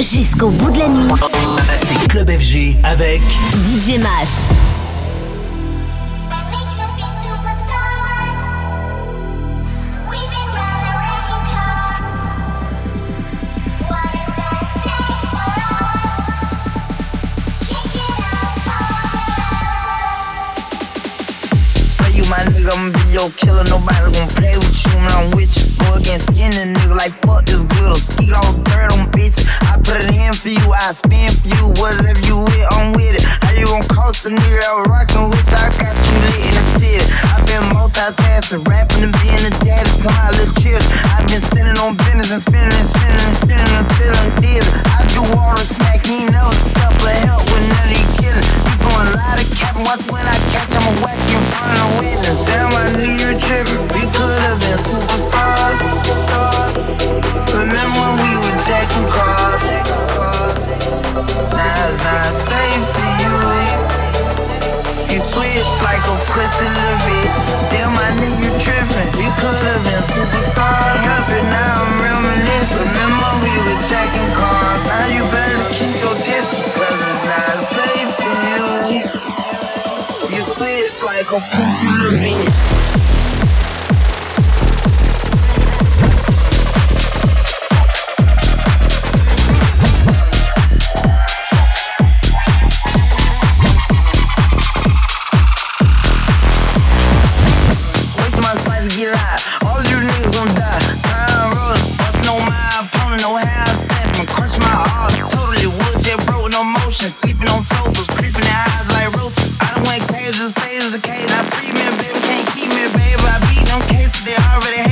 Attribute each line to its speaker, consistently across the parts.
Speaker 1: Jusqu'au bout de la nuit.
Speaker 2: C'est Club FG avec
Speaker 1: DJ Mas.
Speaker 3: my nigga, I'ma be your killer. Nobody gon' play with you when I'm with you. Against skinny nigga like fuck this glitter. Skeet all dirt on bitches. I put it in for you, I spin for you. Whatever you with, I'm with it. How you gon' cost a nigga that rockin' with you? I got you lit in the city. I been multitasking, rapping and being a daddy to my little children. I been spinning on business and spinning and spinning and spinning until I'm dizzy. I do all the smack, he never stop but help with none of these killers. You going a lot of capping, watch when I catch, I'ma whack in front of the Damn, I knew you tripping. Could have been superstars. Remember when we were jacking cars? Now it's not safe for you. You switch like a pussy little bitch. Damn, I knew you tripping. We could have been superstars. Now I'm reminiscing. Remember we were jacking cars. Now you better keep your it's not safe for you bitch like a pussy bitch. they already hate.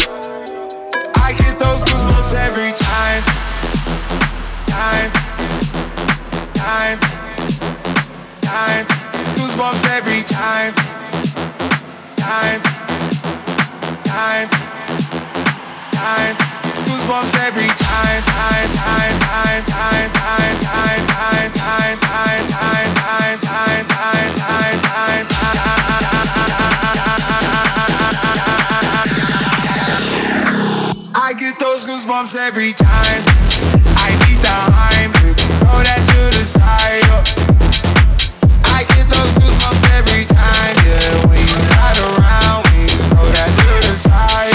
Speaker 4: Those goosebumps every time. Time, time, time. Goosebumps every time. Time, time, time. Goosebumps every time, time, time, time, time, time, time, time, time, time, time, goosebumps every time. I need the Heimlich, throw that to the side. I get those goosebumps every time, yeah. When you're not around, you throw that to the side.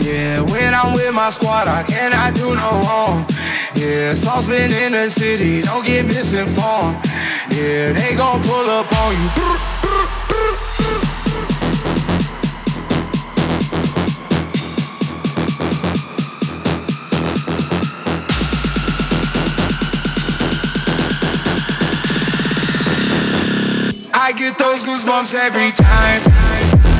Speaker 4: Yeah, when I'm with my squad, I cannot do no wrong. Yeah, saucepan in the city, don't get misinformed. Yeah, they gon' pull up on you. I get those goosebumps every. Time.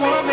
Speaker 5: Want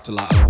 Speaker 6: out till I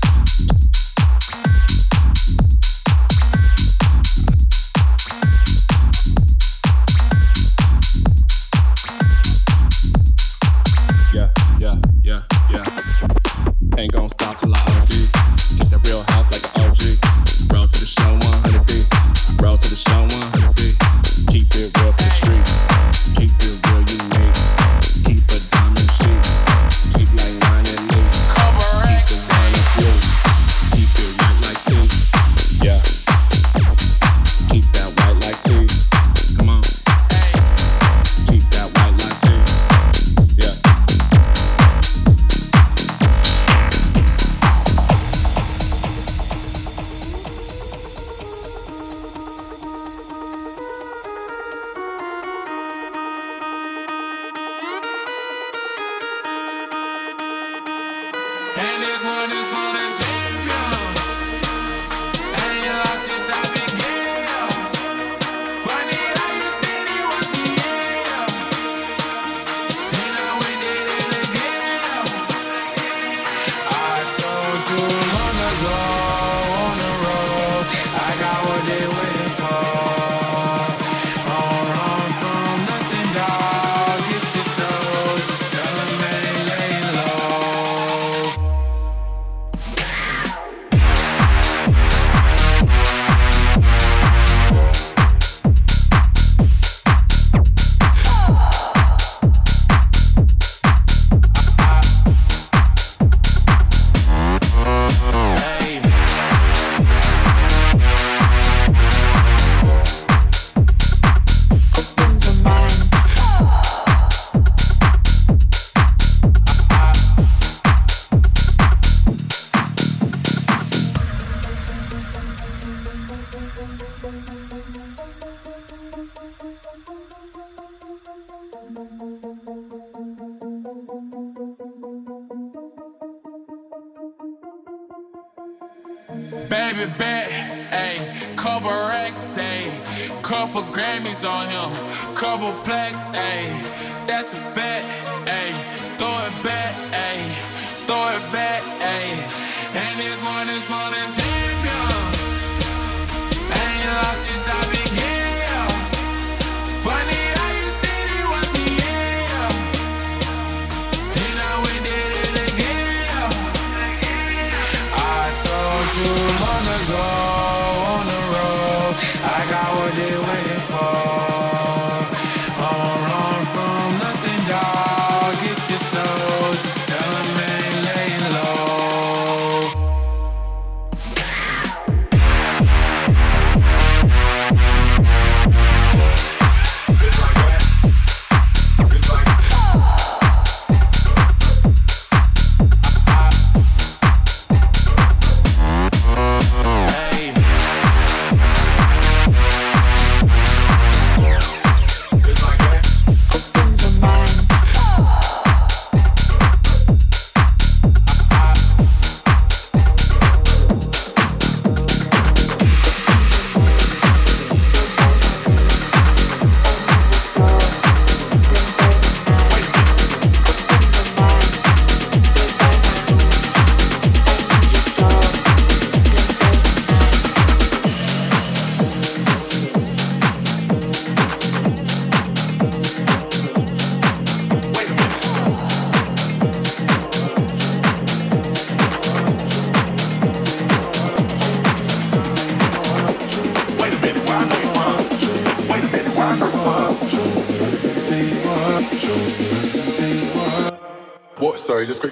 Speaker 6: to real house like an OG. Roll to the show 100 B. Roll to the show
Speaker 4: 100 Couple Grammys on him, couple plaques, ayy. That's a fact, ayy. Throw it back, ayy. Throw it back, ayy. And this one is for the champion. Ain't lost since I began. Funny how you said it was the end. Then I we did it again. I told you long ago.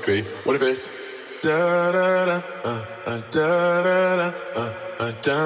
Speaker 4: be. What
Speaker 7: if it's da da da da da da da